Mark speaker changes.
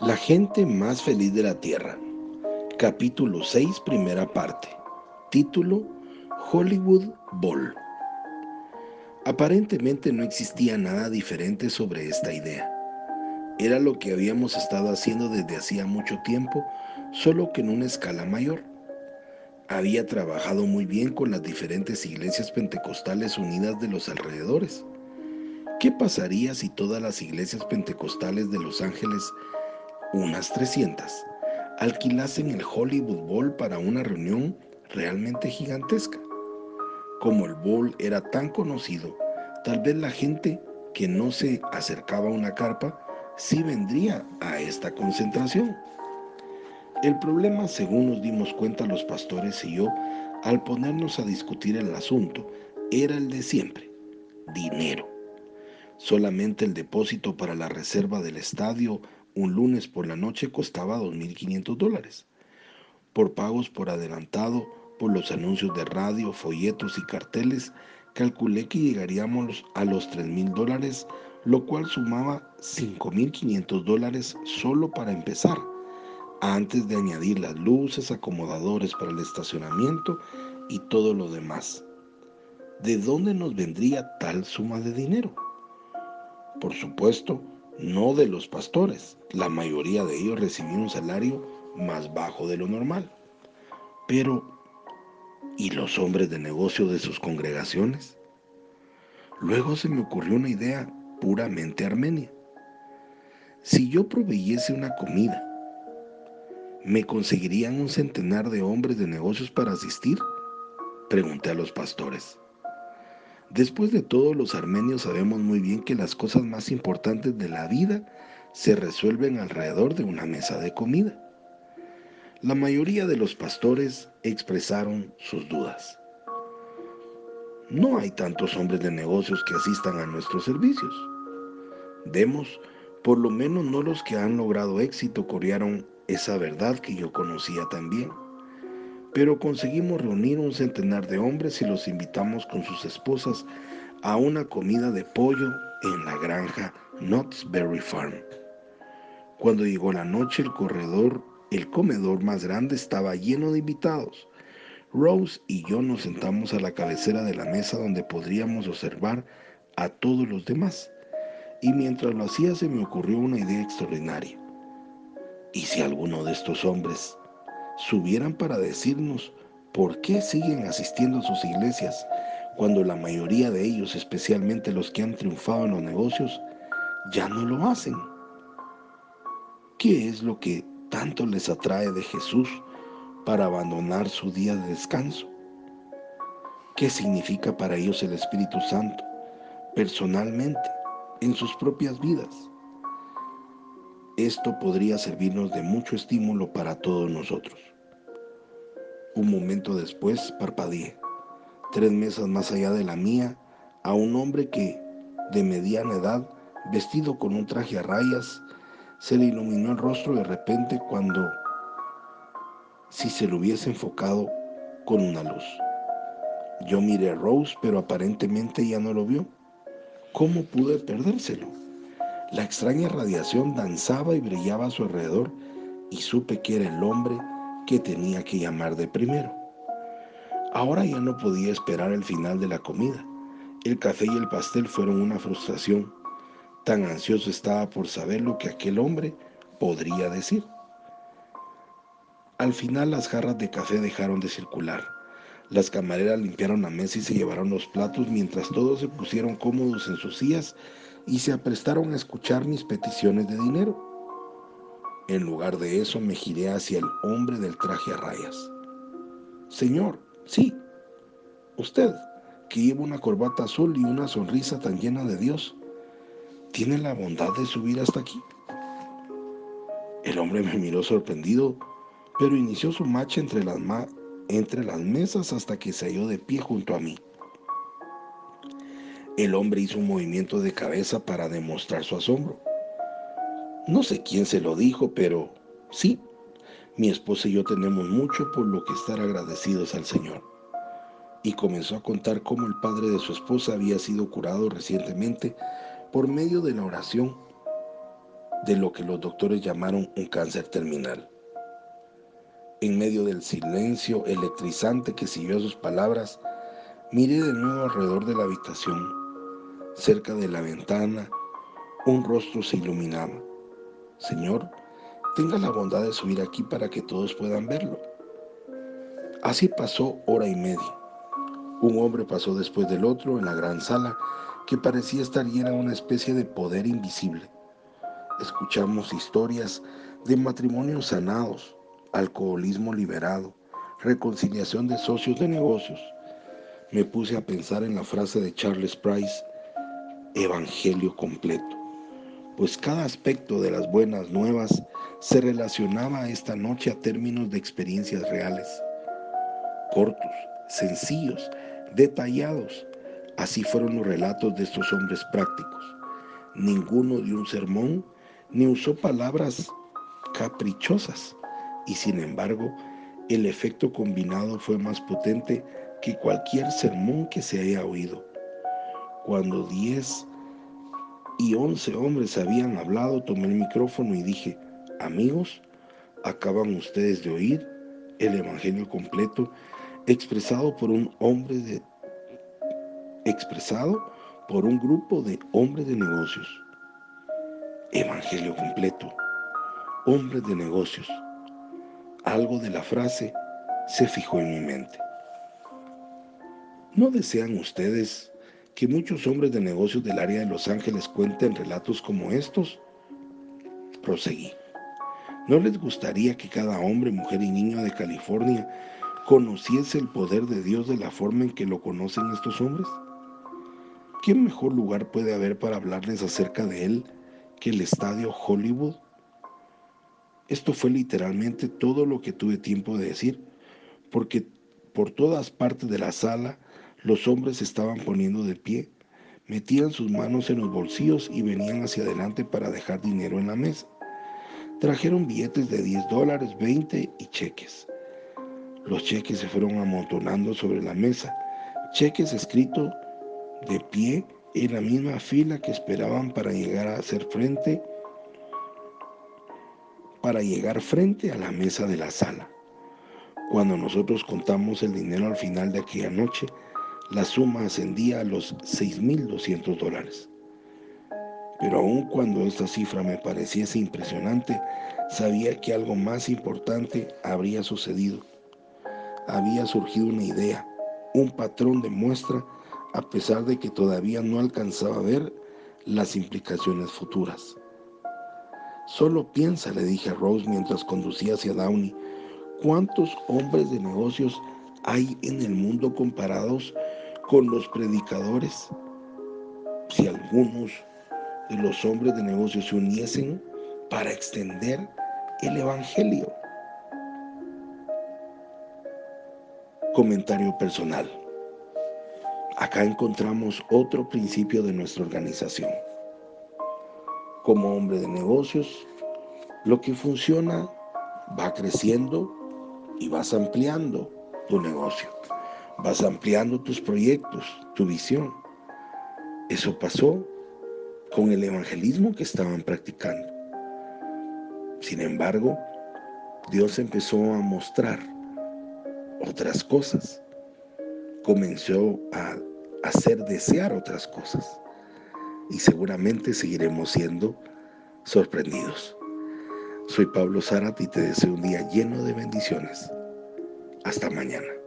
Speaker 1: La gente más feliz de la Tierra. Capítulo 6, primera parte. Título Hollywood Bowl. Aparentemente no existía nada diferente sobre esta idea. Era lo que habíamos estado haciendo desde hacía mucho tiempo, solo que en una escala mayor. Había trabajado muy bien con las diferentes iglesias pentecostales unidas de los alrededores. ¿Qué pasaría si todas las iglesias pentecostales de Los Ángeles unas 300, alquilasen el Hollywood Bowl para una reunión realmente gigantesca. Como el bowl era tan conocido, tal vez la gente que no se acercaba a una carpa sí vendría a esta concentración. El problema, según nos dimos cuenta los pastores y yo, al ponernos a discutir el asunto, era el de siempre, dinero. Solamente el depósito para la reserva del estadio un lunes por la noche costaba 2.500 dólares. Por pagos por adelantado, por los anuncios de radio, folletos y carteles, calculé que llegaríamos a los 3.000 dólares, lo cual sumaba 5.500 dólares solo para empezar, antes de añadir las luces, acomodadores para el estacionamiento y todo lo demás. ¿De dónde nos vendría tal suma de dinero? Por supuesto, no de los pastores. La mayoría de ellos recibían un salario más bajo de lo normal. Pero, ¿y los hombres de negocio de sus congregaciones? Luego se me ocurrió una idea puramente armenia. Si yo proveyese una comida, ¿me conseguirían un centenar de hombres de negocios para asistir? Pregunté a los pastores. Después de todo, los armenios sabemos muy bien que las cosas más importantes de la vida se resuelven alrededor de una mesa de comida. La mayoría de los pastores expresaron sus dudas. No hay tantos hombres de negocios que asistan a nuestros servicios. Demos, por lo menos no los que han logrado éxito corearon esa verdad que yo conocía también pero conseguimos reunir un centenar de hombres y los invitamos con sus esposas a una comida de pollo en la granja Knott's Berry Farm. Cuando llegó la noche, el corredor, el comedor más grande estaba lleno de invitados. Rose y yo nos sentamos a la cabecera de la mesa donde podríamos observar a todos los demás. Y mientras lo hacía se me ocurrió una idea extraordinaria. ¿Y si alguno de estos hombres subieran para decirnos por qué siguen asistiendo a sus iglesias cuando la mayoría de ellos, especialmente los que han triunfado en los negocios, ya no lo hacen. ¿Qué es lo que tanto les atrae de Jesús para abandonar su día de descanso? ¿Qué significa para ellos el Espíritu Santo personalmente en sus propias vidas? Esto podría servirnos de mucho estímulo para todos nosotros. Un momento después parpadeé, tres mesas más allá de la mía, a un hombre que, de mediana edad, vestido con un traje a rayas, se le iluminó el rostro de repente cuando si se lo hubiese enfocado con una luz. Yo miré a Rose, pero aparentemente ya no lo vio. ¿Cómo pude perdérselo? La extraña radiación danzaba y brillaba a su alrededor y supe que era el hombre que tenía que llamar de primero. Ahora ya no podía esperar el final de la comida. El café y el pastel fueron una frustración. Tan ansioso estaba por saber lo que aquel hombre podría decir. Al final las jarras de café dejaron de circular. Las camareras limpiaron la mesa y se llevaron los platos mientras todos se pusieron cómodos en sus sillas y se aprestaron a escuchar mis peticiones de dinero. En lugar de eso me giré hacia el hombre del traje a rayas. Señor, sí, usted, que lleva una corbata azul y una sonrisa tan llena de Dios, ¿tiene la bondad de subir hasta aquí? El hombre me miró sorprendido, pero inició su marcha entre las, entre las mesas hasta que se halló de pie junto a mí. El hombre hizo un movimiento de cabeza para demostrar su asombro. No sé quién se lo dijo, pero sí, mi esposa y yo tenemos mucho por lo que estar agradecidos al Señor. Y comenzó a contar cómo el padre de su esposa había sido curado recientemente por medio de la oración de lo que los doctores llamaron un cáncer terminal. En medio del silencio electrizante que siguió a sus palabras, miré de nuevo alrededor de la habitación. Cerca de la ventana, un rostro se iluminaba. Señor, tenga la bondad de subir aquí para que todos puedan verlo. Así pasó hora y media. Un hombre pasó después del otro en la gran sala que parecía estar llena de una especie de poder invisible. Escuchamos historias de matrimonios sanados, alcoholismo liberado, reconciliación de socios de negocios. Me puse a pensar en la frase de Charles Price, Evangelio completo, pues cada aspecto de las buenas nuevas se relacionaba esta noche a términos de experiencias reales, cortos, sencillos, detallados. Así fueron los relatos de estos hombres prácticos. Ninguno dio un sermón ni usó palabras caprichosas y sin embargo el efecto combinado fue más potente que cualquier sermón que se haya oído. Cuando diez y once hombres habían hablado, tomé el micrófono y dije, amigos, acaban ustedes de oír el Evangelio completo expresado por un hombre de expresado por un grupo de hombres de negocios. Evangelio completo. Hombres de negocios. Algo de la frase se fijó en mi mente. ¿No desean ustedes que muchos hombres de negocios del área de Los Ángeles cuenten relatos como estos? Proseguí. ¿No les gustaría que cada hombre, mujer y niño de California conociese el poder de Dios de la forma en que lo conocen estos hombres? ¿Qué mejor lugar puede haber para hablarles acerca de Él que el estadio Hollywood? Esto fue literalmente todo lo que tuve tiempo de decir, porque por todas partes de la sala los hombres se estaban poniendo de pie, metían sus manos en los bolsillos y venían hacia adelante para dejar dinero en la mesa. Trajeron billetes de 10 dólares, 20 y cheques. Los cheques se fueron amontonando sobre la mesa, cheques escritos de pie en la misma fila que esperaban para llegar a hacer frente para llegar frente a la mesa de la sala. Cuando nosotros contamos el dinero al final de aquella noche, la suma ascendía a los 6.200 dólares. Pero aun cuando esta cifra me pareciese impresionante, sabía que algo más importante habría sucedido. Había surgido una idea, un patrón de muestra a pesar de que todavía no alcanzaba a ver las implicaciones futuras. Solo piensa, le dije a Rose mientras conducía hacia Downey, ¿cuántos hombres de negocios hay en el mundo comparados con los predicadores? Si algunos de los hombres de negocios se uniesen para extender el Evangelio. Comentario personal. Acá encontramos otro principio de nuestra organización. Como hombre de negocios, lo que funciona va creciendo y vas ampliando tu negocio. Vas ampliando tus proyectos, tu visión. Eso pasó con el evangelismo que estaban practicando. Sin embargo, Dios empezó a mostrar otras cosas. Comenzó a hacer desear otras cosas. Y seguramente seguiremos siendo sorprendidos. Soy Pablo Zarat y te deseo un día lleno de bendiciones. Hasta mañana.